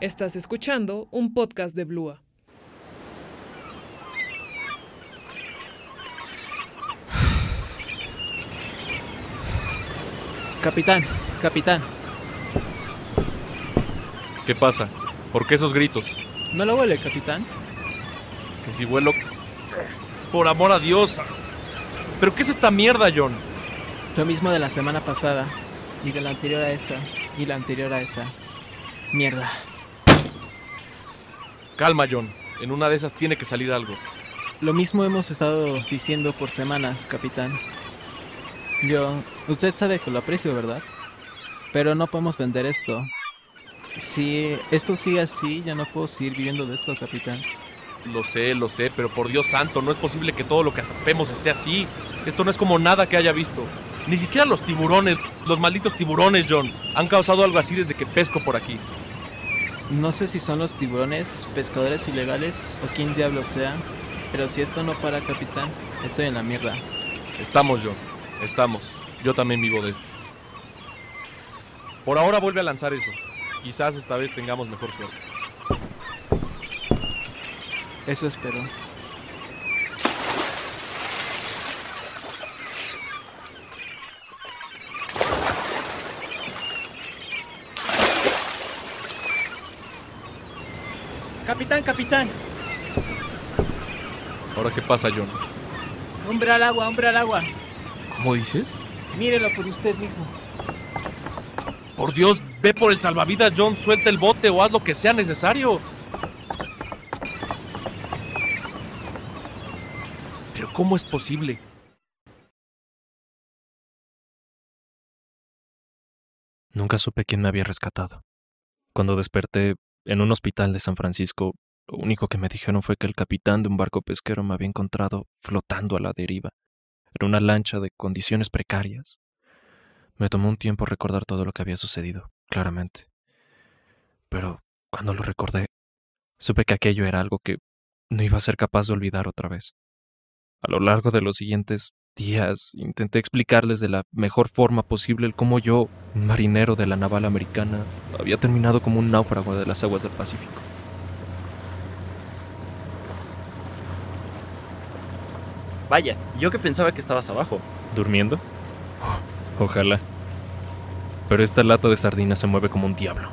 Estás escuchando un podcast de Blua. Capitán, capitán, ¿Qué pasa? ¿Por qué esos gritos? ¿no lo huele, capitán? Que si vuelo... Por amor a Dios. ¿Pero qué es esta mierda, John? Lo mismo de la semana pasada, y de la anterior a esa, y la anterior a esa. Mierda. Calma, John. En una de esas tiene que salir algo. Lo mismo hemos estado diciendo por semanas, capitán. Yo... Usted sabe que lo aprecio, ¿verdad? Pero no podemos vender esto. Si esto sigue así, ya no puedo seguir viviendo de esto, capitán. Lo sé, lo sé, pero por Dios santo, no es posible que todo lo que atrapemos esté así. Esto no es como nada que haya visto. Ni siquiera los tiburones, los malditos tiburones, John, han causado algo así desde que pesco por aquí. No sé si son los tiburones, pescadores ilegales o quién diablo sea, pero si esto no para, capitán, estoy en la mierda. Estamos, John. Estamos. Yo también vivo de esto. Por ahora vuelve a lanzar eso. Quizás esta vez tengamos mejor suerte. Eso espero. Capitán, capitán. ¿Ahora qué pasa, John? Hombre al agua, hombre al agua. ¿Cómo dices? Mírelo por usted mismo. Por Dios, ve por el salvavidas, John. Suelta el bote o haz lo que sea necesario. Pero ¿cómo es posible? Nunca supe quién me había rescatado. Cuando desperté en un hospital de San Francisco, lo único que me dijeron fue que el capitán de un barco pesquero me había encontrado flotando a la deriva, en una lancha de condiciones precarias. Me tomó un tiempo recordar todo lo que había sucedido, claramente. Pero cuando lo recordé, supe que aquello era algo que no iba a ser capaz de olvidar otra vez. A lo largo de los siguientes días intenté explicarles de la mejor forma posible el cómo yo, un marinero de la naval americana, había terminado como un náufrago de las aguas del Pacífico. Vaya, yo que pensaba que estabas abajo. ¿Durmiendo? Ojalá. Pero esta lata de sardinas se mueve como un diablo.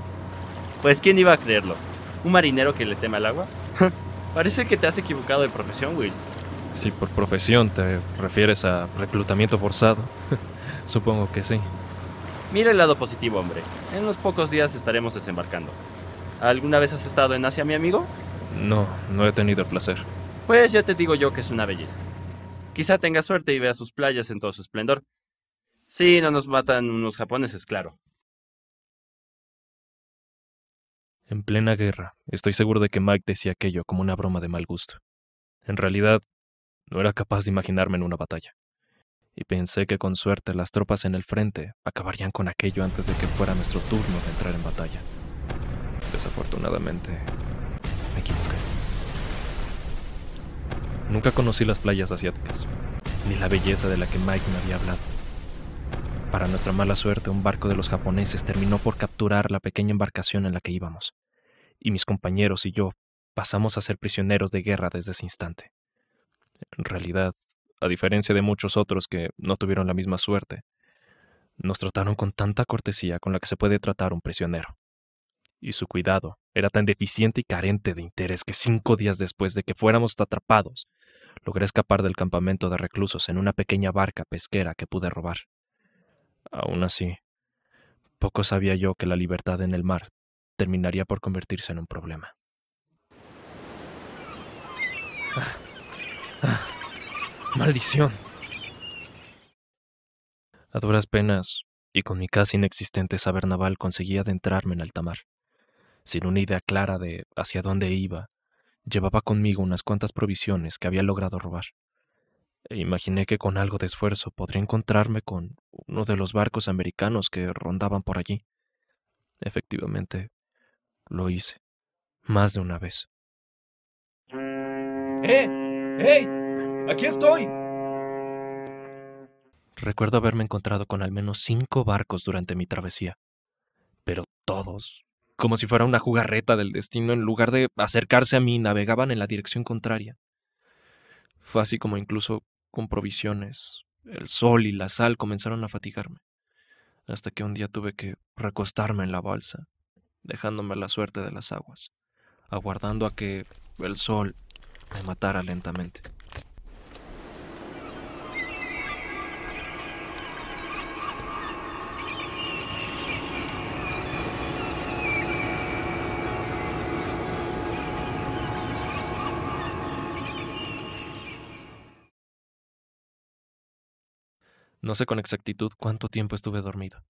Pues quién iba a creerlo. ¿Un marinero que le teme al agua? Parece que te has equivocado de profesión, Will. Si por profesión te refieres a reclutamiento forzado, supongo que sí. Mira el lado positivo, hombre. En unos pocos días estaremos desembarcando. ¿Alguna vez has estado en Asia, mi amigo? No, no he tenido el placer. Pues ya te digo yo que es una belleza. Quizá tengas suerte y veas sus playas en todo su esplendor. Sí, no nos matan unos japoneses, claro. En plena guerra, estoy seguro de que Mike decía aquello como una broma de mal gusto. En realidad, no era capaz de imaginarme en una batalla. Y pensé que con suerte las tropas en el frente acabarían con aquello antes de que fuera nuestro turno de entrar en batalla. Desafortunadamente, me equivoqué. Nunca conocí las playas asiáticas, ni la belleza de la que Mike me había hablado. Para nuestra mala suerte, un barco de los japoneses terminó por capturar la pequeña embarcación en la que íbamos, y mis compañeros y yo pasamos a ser prisioneros de guerra desde ese instante. En realidad, a diferencia de muchos otros que no tuvieron la misma suerte, nos trataron con tanta cortesía con la que se puede tratar un prisionero. Y su cuidado era tan deficiente y carente de interés que cinco días después de que fuéramos atrapados, logré escapar del campamento de reclusos en una pequeña barca pesquera que pude robar. Aún así, poco sabía yo que la libertad en el mar terminaría por convertirse en un problema. Ah, ah, ¡Maldición! A duras penas, y con mi casi inexistente saber naval, conseguí adentrarme en alta mar. Sin una idea clara de hacia dónde iba, llevaba conmigo unas cuantas provisiones que había logrado robar. E imaginé que con algo de esfuerzo podría encontrarme con uno de los barcos americanos que rondaban por allí. Efectivamente, lo hice, más de una vez. ¡Eh! ¡Hey! ¡Aquí estoy! Recuerdo haberme encontrado con al menos cinco barcos durante mi travesía, pero todos como si fuera una jugarreta del destino, en lugar de acercarse a mí, navegaban en la dirección contraria. Fue así como incluso con provisiones, el sol y la sal comenzaron a fatigarme, hasta que un día tuve que recostarme en la balsa, dejándome la suerte de las aguas, aguardando a que el sol me matara lentamente. No sé con exactitud cuánto tiempo estuve dormido,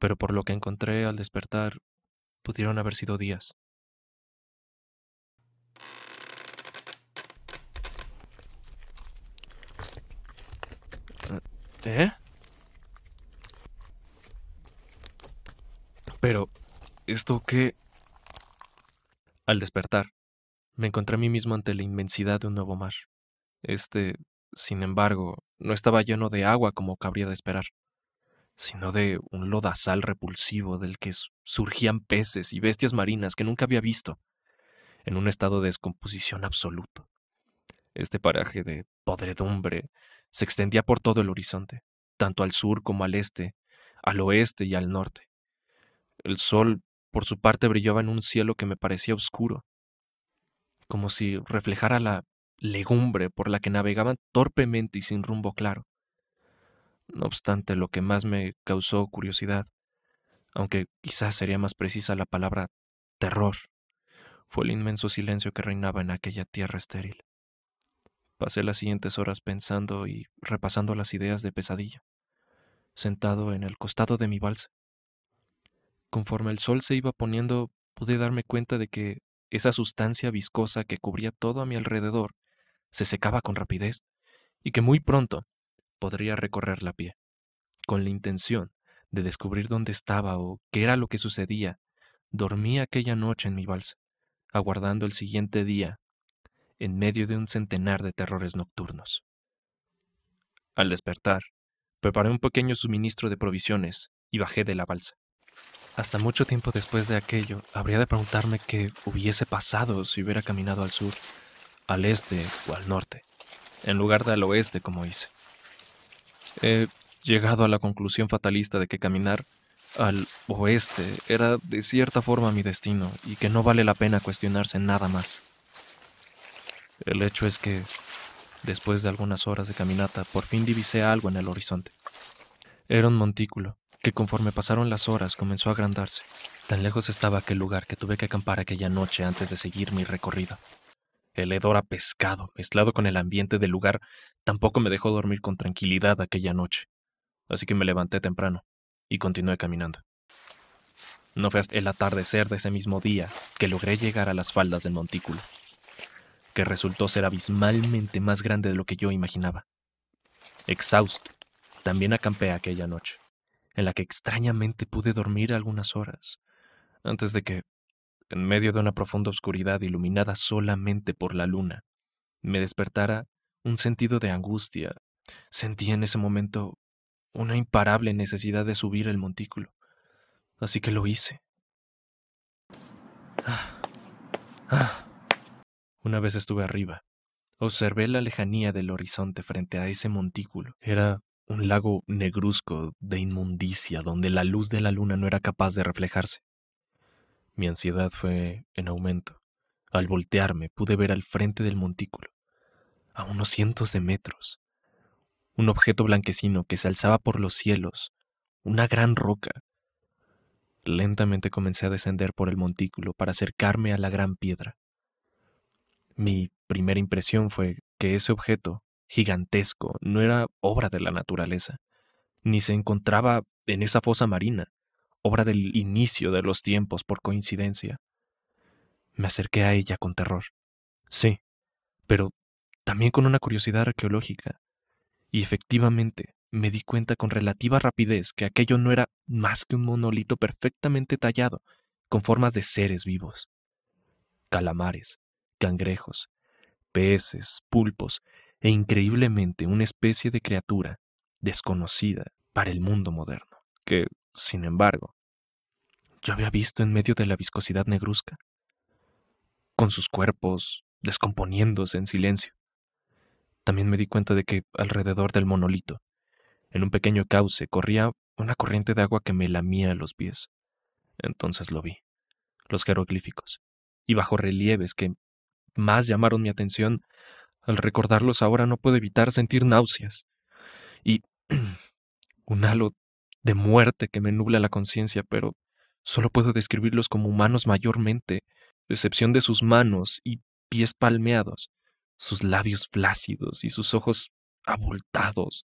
pero por lo que encontré al despertar, pudieron haber sido días. ¿Eh? Pero, ¿esto qué? Al despertar, me encontré a mí mismo ante la inmensidad de un nuevo mar. Este, sin embargo, no estaba lleno de agua como cabría de esperar, sino de un lodazal repulsivo del que surgían peces y bestias marinas que nunca había visto, en un estado de descomposición absoluto. Este paraje de podredumbre se extendía por todo el horizonte, tanto al sur como al este, al oeste y al norte. El sol, por su parte, brillaba en un cielo que me parecía oscuro, como si reflejara la legumbre por la que navegaban torpemente y sin rumbo claro. No obstante, lo que más me causó curiosidad, aunque quizás sería más precisa la palabra terror, fue el inmenso silencio que reinaba en aquella tierra estéril. Pasé las siguientes horas pensando y repasando las ideas de pesadilla, sentado en el costado de mi balsa. Conforme el sol se iba poniendo, pude darme cuenta de que esa sustancia viscosa que cubría todo a mi alrededor se secaba con rapidez y que muy pronto podría recorrer la pie, con la intención de descubrir dónde estaba o qué era lo que sucedía. Dormí aquella noche en mi balsa, aguardando el siguiente día en medio de un centenar de terrores nocturnos. Al despertar, preparé un pequeño suministro de provisiones y bajé de la balsa. Hasta mucho tiempo después de aquello, habría de preguntarme qué hubiese pasado si hubiera caminado al sur, al este o al norte, en lugar de al oeste como hice. He llegado a la conclusión fatalista de que caminar al oeste era de cierta forma mi destino y que no vale la pena cuestionarse nada más. El hecho es que, después de algunas horas de caminata, por fin divisé algo en el horizonte. Era un montículo, que conforme pasaron las horas comenzó a agrandarse. Tan lejos estaba aquel lugar que tuve que acampar aquella noche antes de seguir mi recorrido. El hedor a pescado, mezclado con el ambiente del lugar, tampoco me dejó dormir con tranquilidad aquella noche. Así que me levanté temprano y continué caminando. No fue hasta el atardecer de ese mismo día que logré llegar a las faldas del montículo que resultó ser abismalmente más grande de lo que yo imaginaba. Exhausto, también acampé aquella noche, en la que extrañamente pude dormir algunas horas, antes de que, en medio de una profunda oscuridad iluminada solamente por la luna, me despertara un sentido de angustia. Sentí en ese momento una imparable necesidad de subir el montículo, así que lo hice. Ah. Ah. Una vez estuve arriba. Observé la lejanía del horizonte frente a ese montículo. Era un lago negruzco de inmundicia donde la luz de la luna no era capaz de reflejarse. Mi ansiedad fue en aumento. Al voltearme pude ver al frente del montículo, a unos cientos de metros, un objeto blanquecino que se alzaba por los cielos, una gran roca. Lentamente comencé a descender por el montículo para acercarme a la gran piedra. Mi primera impresión fue que ese objeto, gigantesco, no era obra de la naturaleza, ni se encontraba en esa fosa marina, obra del inicio de los tiempos por coincidencia. Me acerqué a ella con terror. Sí, pero también con una curiosidad arqueológica. Y efectivamente, me di cuenta con relativa rapidez que aquello no era más que un monolito perfectamente tallado, con formas de seres vivos. Calamares, cangrejos, peces, pulpos e increíblemente una especie de criatura desconocida para el mundo moderno, que, sin embargo, yo había visto en medio de la viscosidad negruzca, con sus cuerpos descomponiéndose en silencio. También me di cuenta de que alrededor del monolito, en un pequeño cauce, corría una corriente de agua que me lamía los pies. Entonces lo vi, los jeroglíficos, y bajo relieves que más llamaron mi atención. Al recordarlos ahora no puedo evitar sentir náuseas y un halo de muerte que me nubla la conciencia, pero solo puedo describirlos como humanos mayormente, excepción de sus manos y pies palmeados, sus labios flácidos y sus ojos abultados.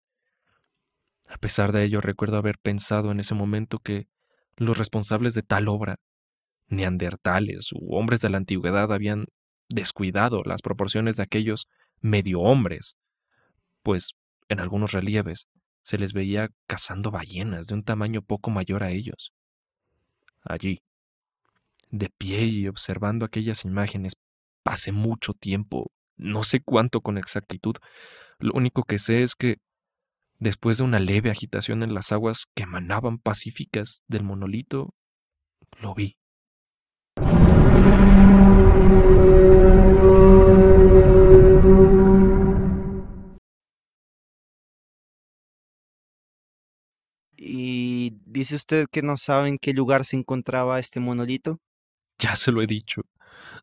A pesar de ello, recuerdo haber pensado en ese momento que los responsables de tal obra, neandertales u hombres de la antigüedad, habían descuidado las proporciones de aquellos medio hombres, pues en algunos relieves se les veía cazando ballenas de un tamaño poco mayor a ellos. Allí, de pie y observando aquellas imágenes, pasé mucho tiempo, no sé cuánto con exactitud. Lo único que sé es que, después de una leve agitación en las aguas que emanaban pacíficas del monolito, lo vi. Dice usted que no sabe en qué lugar se encontraba este monolito? Ya se lo he dicho.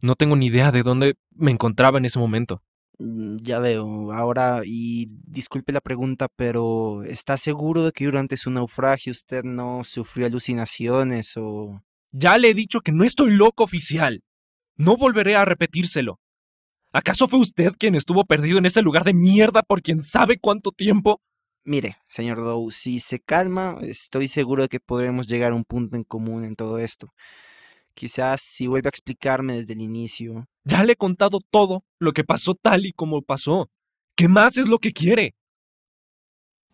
No tengo ni idea de dónde me encontraba en ese momento. Mm, Ya veo. Ahora, y disculpe la pregunta, pero ¿está seguro de que durante su naufragio usted no sufrió alucinaciones o... Ya le he dicho que no estoy loco, oficial. No volveré a repetírselo. ¿Acaso fue usted quien estuvo perdido en ese lugar de mierda por quién sabe cuánto tiempo? Mire, señor Dow, si se calma, estoy seguro de que podremos llegar a un punto en común en todo esto. Quizás si vuelve a explicarme desde el inicio. Ya le he contado todo lo que pasó tal y como pasó. ¿Qué más es lo que quiere?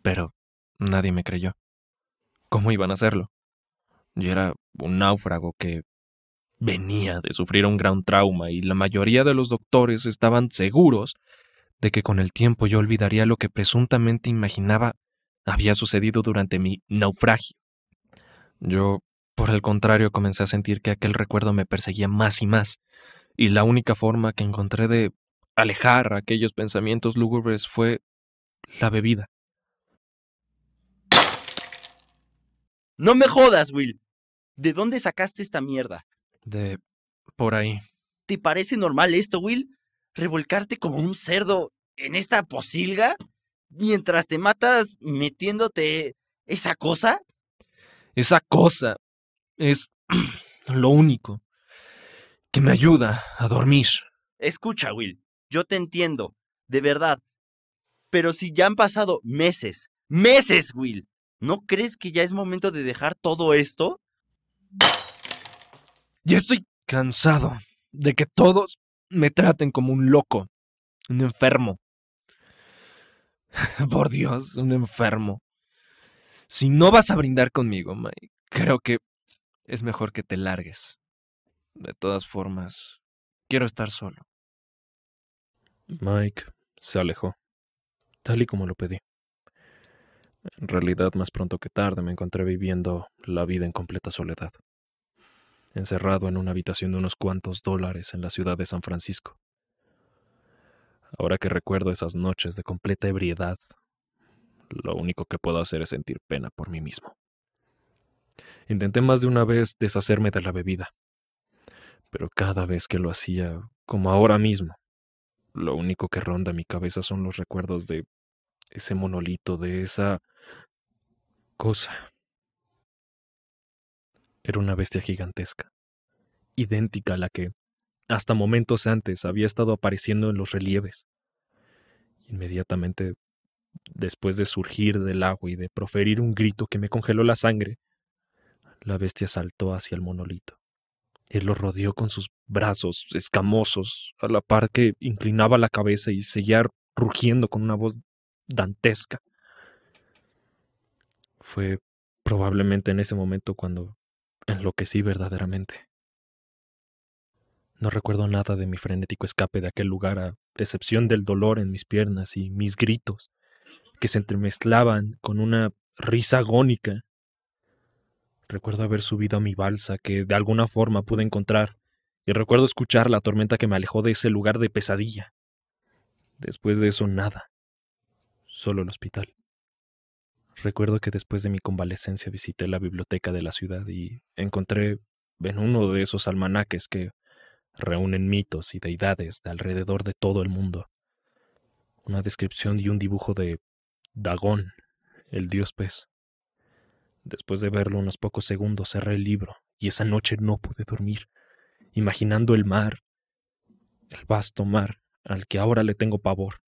Pero nadie me creyó. ¿Cómo iban a hacerlo? Yo era un náufrago que venía de sufrir un gran trauma y la mayoría de los doctores estaban seguros de que con el tiempo yo olvidaría lo que presuntamente imaginaba había sucedido durante mi naufragio. Yo, por el contrario, comencé a sentir que aquel recuerdo me perseguía más y más, y la única forma que encontré de alejar aquellos pensamientos lúgubres fue la bebida. No me jodas, Will. ¿De dónde sacaste esta mierda? De por ahí. ¿Te parece normal esto, Will? ¿Revolcarte como un cerdo en esta posilga? Mientras te matas metiéndote esa cosa? Esa cosa es lo único que me ayuda a dormir. Escucha, Will, yo te entiendo, de verdad. Pero si ya han pasado meses, meses, Will, ¿no crees que ya es momento de dejar todo esto? Ya estoy cansado de que todos me traten como un loco, un enfermo. Por Dios, un enfermo. Si no vas a brindar conmigo, Mike, creo que es mejor que te largues. De todas formas, quiero estar solo. Mike se alejó, tal y como lo pedí. En realidad, más pronto que tarde me encontré viviendo la vida en completa soledad, encerrado en una habitación de unos cuantos dólares en la ciudad de San Francisco. Ahora que recuerdo esas noches de completa ebriedad, lo único que puedo hacer es sentir pena por mí mismo. Intenté más de una vez deshacerme de la bebida, pero cada vez que lo hacía, como ahora mismo, lo único que ronda mi cabeza son los recuerdos de ese monolito, de esa cosa. Era una bestia gigantesca, idéntica a la que, hasta momentos antes, había estado apareciendo en los relieves. Inmediatamente después de surgir del agua y de proferir un grito que me congeló la sangre, la bestia saltó hacia el monolito. Él lo rodeó con sus brazos escamosos, a la par que inclinaba la cabeza y seguía rugiendo con una voz dantesca. Fue probablemente en ese momento cuando enloquecí verdaderamente. No recuerdo nada de mi frenético escape de aquel lugar, a excepción del dolor en mis piernas y mis gritos, que se entremezclaban con una risa agónica. Recuerdo haber subido a mi balsa que de alguna forma pude encontrar, y recuerdo escuchar la tormenta que me alejó de ese lugar de pesadilla. Después de eso, nada. Solo el hospital. Recuerdo que después de mi convalecencia visité la biblioteca de la ciudad y encontré en uno de esos almanaques que reúnen mitos y deidades de alrededor de todo el mundo una descripción y un dibujo de Dagón, el dios pez. Después de verlo unos pocos segundos cerré el libro y esa noche no pude dormir, imaginando el mar, el vasto mar al que ahora le tengo pavor.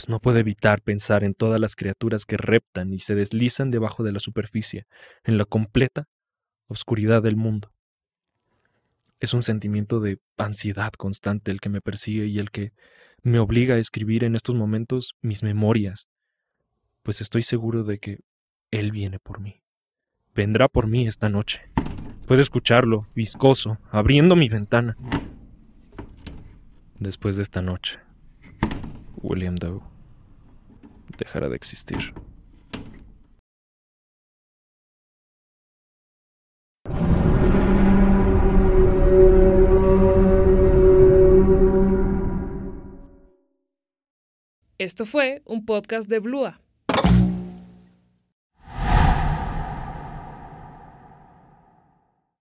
Pues no puedo evitar pensar en todas las criaturas que reptan y se deslizan debajo de la superficie, en la completa oscuridad del mundo. Es un sentimiento de ansiedad constante el que me persigue y el que me obliga a escribir en estos momentos mis memorias, pues estoy seguro de que Él viene por mí. Vendrá por mí esta noche. Puedo escucharlo, viscoso, abriendo mi ventana. Después de esta noche, William Doe dejará de existir. Esto fue un podcast de Blua.